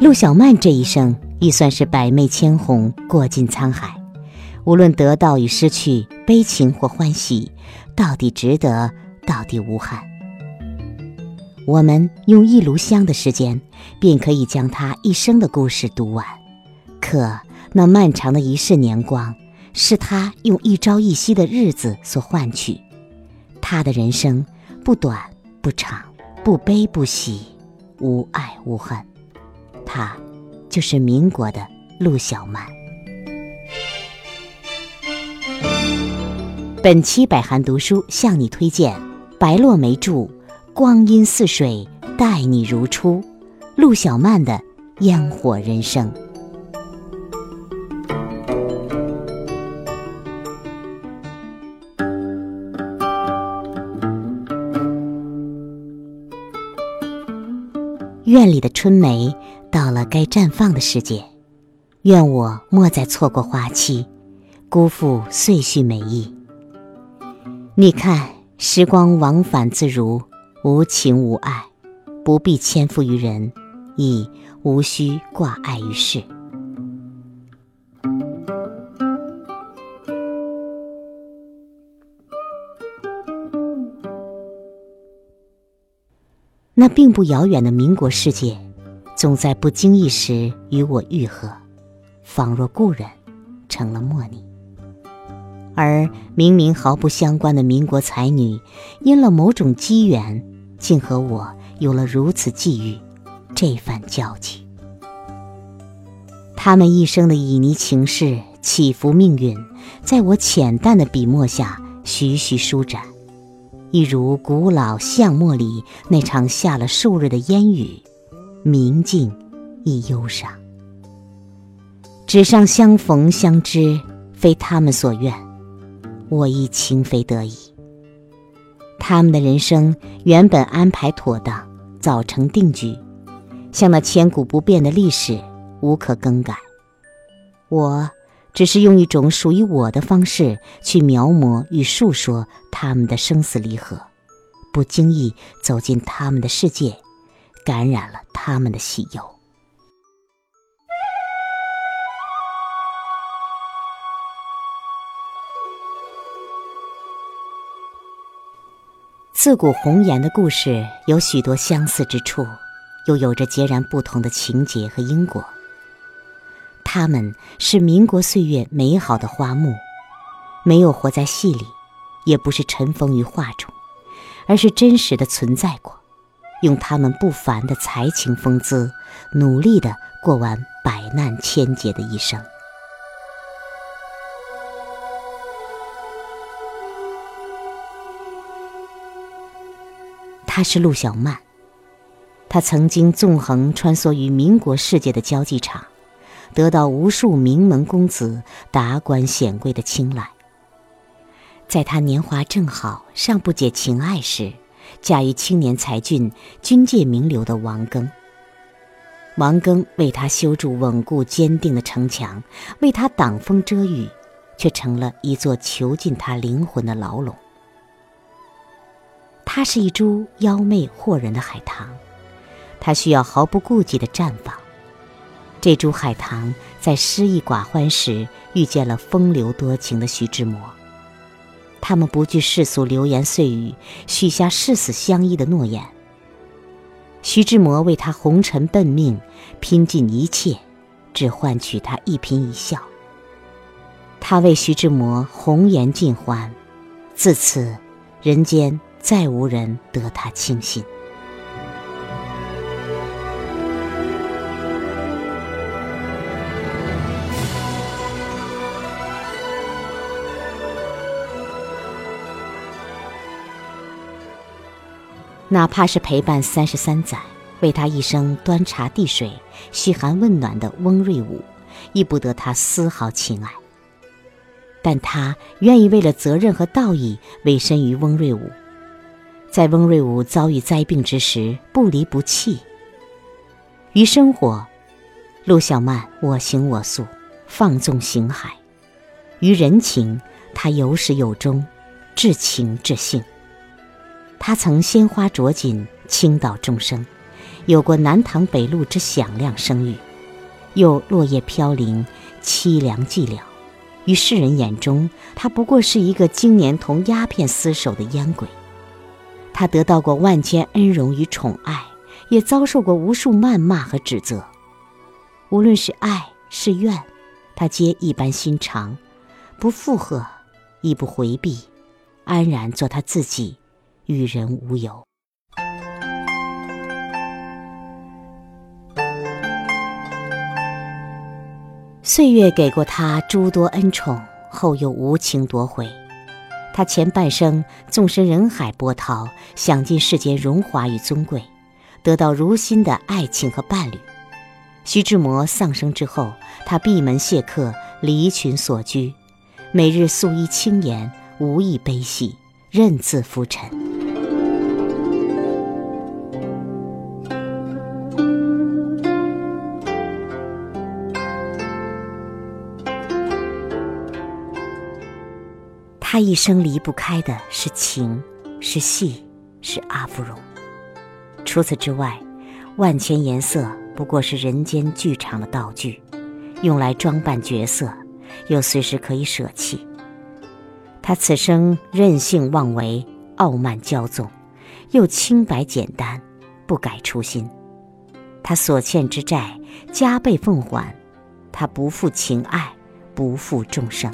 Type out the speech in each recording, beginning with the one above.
陆小曼这一生亦算是百媚千红，过尽沧海。无论得到与失去，悲情或欢喜，到底值得，到底无憾。我们用一炉香的时间，便可以将她一生的故事读完。可那漫长的一世年光，是她用一朝一夕的日子所换取。她的人生不短不长，不悲不喜，无爱无恨。她，就是民国的陆小曼。本期百寒读书向你推荐白落梅著《光阴似水，待你如初》，陆小曼的《烟火人生》。院里的春梅到了该绽放的时节，愿我莫再错过花期，辜负岁序美意。你看，时光往返自如，无情无爱，不必牵附于人，亦无需挂碍于世。那并不遥远的民国世界，总在不经意时与我愈合，仿若故人，成了莫逆。而明明毫不相关的民国才女，因了某种机缘，竟和我有了如此际遇，这番交集。他们一生的旖旎情事、起伏命运，在我浅淡的笔墨下徐徐舒展。一如古老巷陌里那场下了数日的烟雨，明净亦忧伤。纸上相逢相知，非他们所愿，我亦情非得已。他们的人生原本安排妥当，早成定局，像那千古不变的历史，无可更改。我。只是用一种属于我的方式去描摹与述说他们的生死离合，不经意走进他们的世界，感染了他们的喜忧。自古红颜的故事有许多相似之处，又有着截然不同的情节和因果。他们是民国岁月美好的花木，没有活在戏里，也不是尘封于画中，而是真实的存在过，用他们不凡的才情风姿，努力的过完百难千劫的一生。她是陆小曼，她曾经纵横穿梭于民国世界的交际场。得到无数名门公子、达官显贵的青睐。在他年华正好、尚不解情爱时，嫁于青年才俊、军界名流的王庚。王庚为他修筑稳固坚定的城墙，为他挡风遮雨，却成了一座囚禁他灵魂的牢笼。他是一株妖媚惑人的海棠，他需要毫不顾忌的绽放。这株海棠在失意寡欢时遇见了风流多情的徐志摩，他们不惧世俗流言碎语，许下誓死相依的诺言。徐志摩为他红尘奔命，拼尽一切，只换取他一颦一笑。他为徐志摩红颜尽欢，自此人间再无人得他倾心。哪怕是陪伴三十三载，为他一生端茶递水、嘘寒问暖的翁瑞武，亦不得他丝毫情爱。但他愿意为了责任和道义，委身于翁瑞武，在翁瑞武遭遇灾病之时，不离不弃。于生活，陆小曼我行我素，放纵形骸；于人情，他有始有终，至情至性。他曾鲜花着锦倾倒众生，有过南唐北路之响亮声誉，又落叶飘零，凄凉寂寥。于世人眼中，他不过是一个经年同鸦片厮守的烟鬼。他得到过万千恩荣与宠爱，也遭受过无数谩骂和指责。无论是爱是怨，他皆一般心肠，不附和，亦不回避，安然做他自己，与人无尤。岁月给过他诸多恩宠，后又无情夺回。他前半生纵身人海波涛，享尽世间荣华与尊贵，得到如新的爱情和伴侣。徐志摩丧生之后，他闭门谢客，离群所居，每日素衣轻言，无意悲喜，任自浮沉。他一生离不开的是情，是戏，是阿芙蓉。除此之外，万千颜色不过是人间剧场的道具，用来装扮角色，又随时可以舍弃。他此生任性妄为，傲慢骄纵，又清白简单，不改初心。他所欠之债加倍奉还，他不负情爱，不负众生。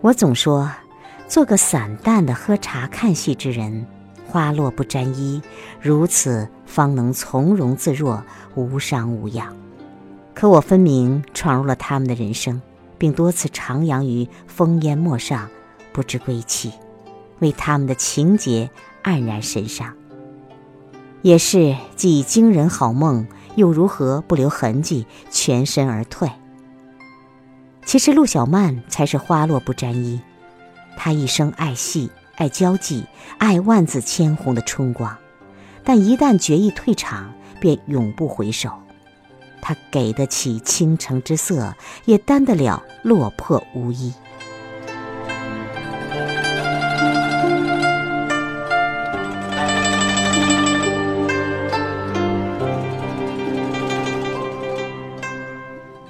我总说，做个散淡的喝茶看戏之人，花落不沾衣，如此方能从容自若，无伤无恙。可我分明闯入了他们的人生，并多次徜徉于烽烟陌上，不知归期，为他们的情节黯然神伤。也是既惊人好梦，又如何不留痕迹，全身而退？其实陆小曼才是花落不沾衣，她一生爱戏、爱交际、爱万紫千红的春光，但一旦决意退场，便永不回首。她给得起倾城之色，也担得了落魄无依。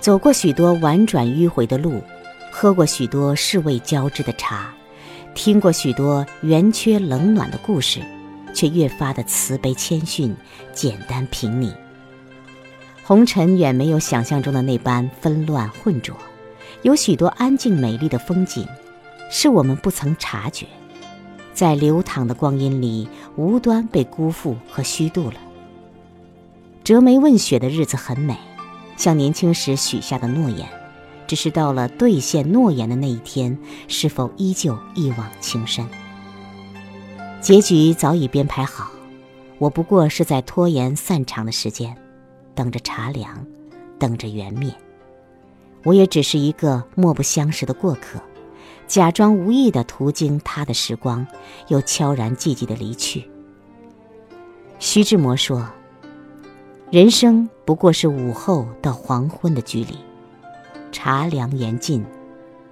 走过许多婉转迂回的路，喝过许多世味交织的茶，听过许多圆缺冷暖的故事，却越发的慈悲谦逊、简单平俐。红尘远没有想象中的那般纷乱混浊，有许多安静美丽的风景，是我们不曾察觉，在流淌的光阴里无端被辜负和虚度了。折眉问雪的日子很美。像年轻时许下的诺言，只是到了兑现诺言的那一天，是否依旧一往情深？结局早已编排好，我不过是在拖延散场的时间，等着茶凉，等着缘灭。我也只是一个莫不相识的过客，假装无意的途经他的时光，又悄然寂寂的离去。徐志摩说。人生不过是午后到黄昏的距离，茶凉言尽，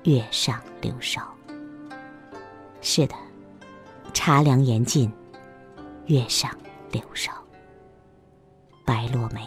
月上柳梢。是的，茶凉言尽，月上柳梢。白落梅。